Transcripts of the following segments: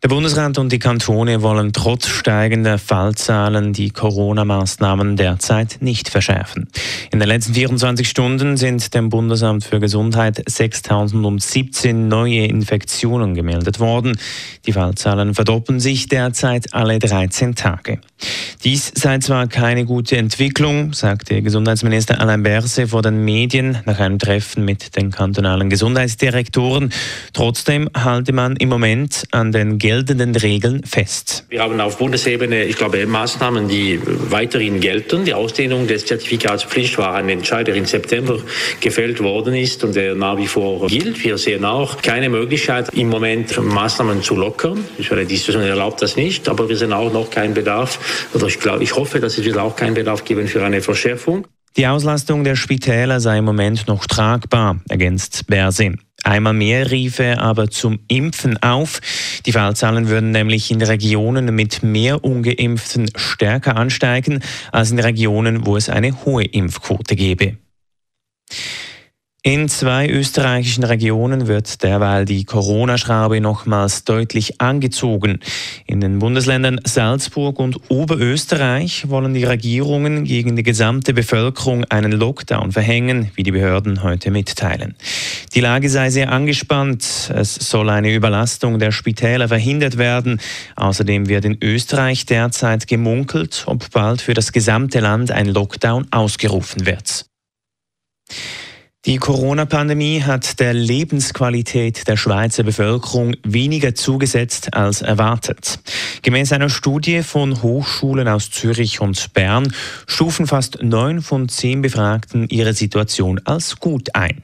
Der Bundesrat und die Kantone wollen trotz steigender Fallzahlen die Corona-Maßnahmen derzeit nicht verschärfen. In den letzten 24 Stunden sind dem Bundesamt für Gesundheit 6.017 neue Infektionen gemeldet worden. Die Fallzahlen verdoppeln sich derzeit alle 13 Tage. Dies sei zwar keine gute Entwicklung, sagte Gesundheitsminister Alain Berse vor den Medien nach einem Treffen mit den kantonalen Gesundheitsdirektoren. Trotzdem halte man im Moment an den geltenden Regeln fest. Wir haben auf Bundesebene, ich glaube, Maßnahmen, die weiterhin gelten. Die Ausdehnung des Zertifikatspflicht war ein Entscheid, der im September gefällt worden ist und der nach wie vor gilt. Wir sehen auch keine Möglichkeit, im Moment Maßnahmen zu lockern. Ich meine, die Diskussion erlaubt das nicht, aber wir sehen auch noch keinen Bedarf oder ich, glaube, ich hoffe, dass es wird auch keinen Bedarf geben für eine Verschärfung. Die Auslastung der Spitäler sei im Moment noch tragbar, ergänzt Bersin. Einmal mehr rief er aber zum Impfen auf. Die Fallzahlen würden nämlich in Regionen mit mehr Ungeimpften stärker ansteigen als in Regionen, wo es eine hohe Impfquote gebe. In zwei österreichischen Regionen wird derweil die Corona-Schraube nochmals deutlich angezogen. In den Bundesländern Salzburg und Oberösterreich wollen die Regierungen gegen die gesamte Bevölkerung einen Lockdown verhängen, wie die Behörden heute mitteilen. Die Lage sei sehr angespannt. Es soll eine Überlastung der Spitäler verhindert werden. Außerdem wird in Österreich derzeit gemunkelt, ob bald für das gesamte Land ein Lockdown ausgerufen wird. Die Corona-Pandemie hat der Lebensqualität der Schweizer Bevölkerung weniger zugesetzt als erwartet. Gemäß einer Studie von Hochschulen aus Zürich und Bern stufen fast neun von zehn Befragten ihre Situation als gut ein.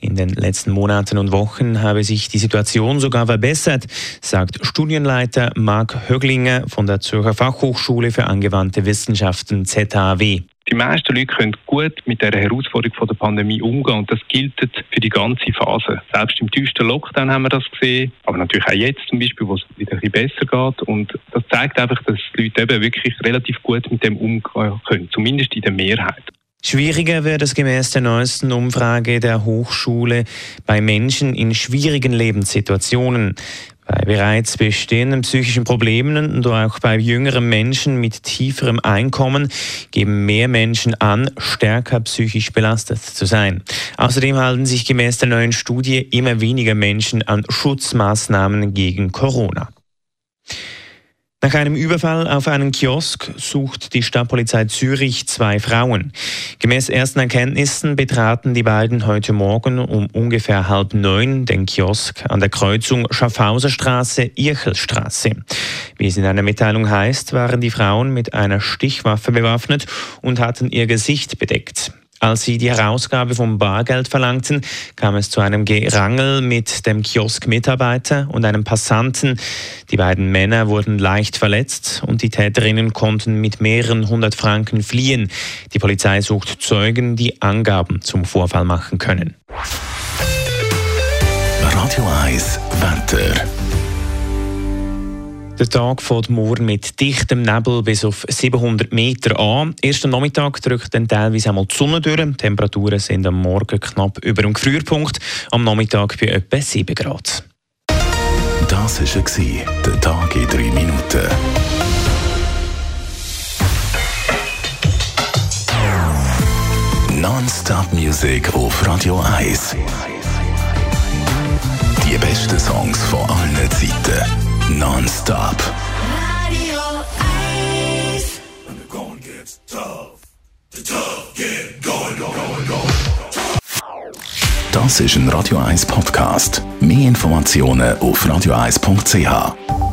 In den letzten Monaten und Wochen habe sich die Situation sogar verbessert, sagt Studienleiter Marc Höglinger von der Zürcher Fachhochschule für angewandte Wissenschaften ZHW. Die meisten Leute können gut mit der Herausforderung der Pandemie umgehen und das gilt für die ganze Phase. Selbst im tiefsten Lockdown haben wir das gesehen, aber natürlich auch jetzt zum Beispiel, wo es wieder ein bisschen besser geht und das zeigt einfach, dass die Leute eben wirklich relativ gut mit dem umgehen können, zumindest in der Mehrheit. Schwieriger wird es gemäß der neuesten Umfrage der Hochschule bei Menschen in schwierigen Lebenssituationen. Bei bereits bestehenden psychischen Problemen und auch bei jüngeren Menschen mit tieferem Einkommen geben mehr Menschen an, stärker psychisch belastet zu sein. Außerdem halten sich gemäß der neuen Studie immer weniger Menschen an Schutzmaßnahmen gegen Corona. Nach einem Überfall auf einen Kiosk sucht die Stadtpolizei Zürich zwei Frauen. Gemäß ersten Erkenntnissen betraten die beiden heute Morgen um ungefähr halb neun den Kiosk an der Kreuzung Schaffhauser Straße, Irchelstraße. Wie es in einer Mitteilung heißt, waren die Frauen mit einer Stichwaffe bewaffnet und hatten ihr Gesicht bedeckt. Als sie die Herausgabe vom Bargeld verlangten, kam es zu einem Gerangel mit dem Kiosk-Mitarbeiter und einem Passanten. Die beiden Männer wurden leicht verletzt und die Täterinnen konnten mit mehreren hundert Franken fliehen. Die Polizei sucht Zeugen, die Angaben zum Vorfall machen können. Radio 1 Wetter. Der Tag fährt morgen mit dichtem Nebel bis auf 700 Meter an. Erst am Nachmittag drückt dann teilweise einmal die Sonne durch. Die Temperaturen sind am Morgen knapp über dem Gefrierpunkt, am Nachmittag bei etwa 7 Grad. Das war der Tag in 3 Minuten. Non-Stop Music auf Radio 1. Die besten Songs von allen Zeiten Non-stop. Radio 1. When the going gets tough, the tough get going, going, going. Das ist ein Radio 1 Podcast. Mehr Informationen auf radio1.ch.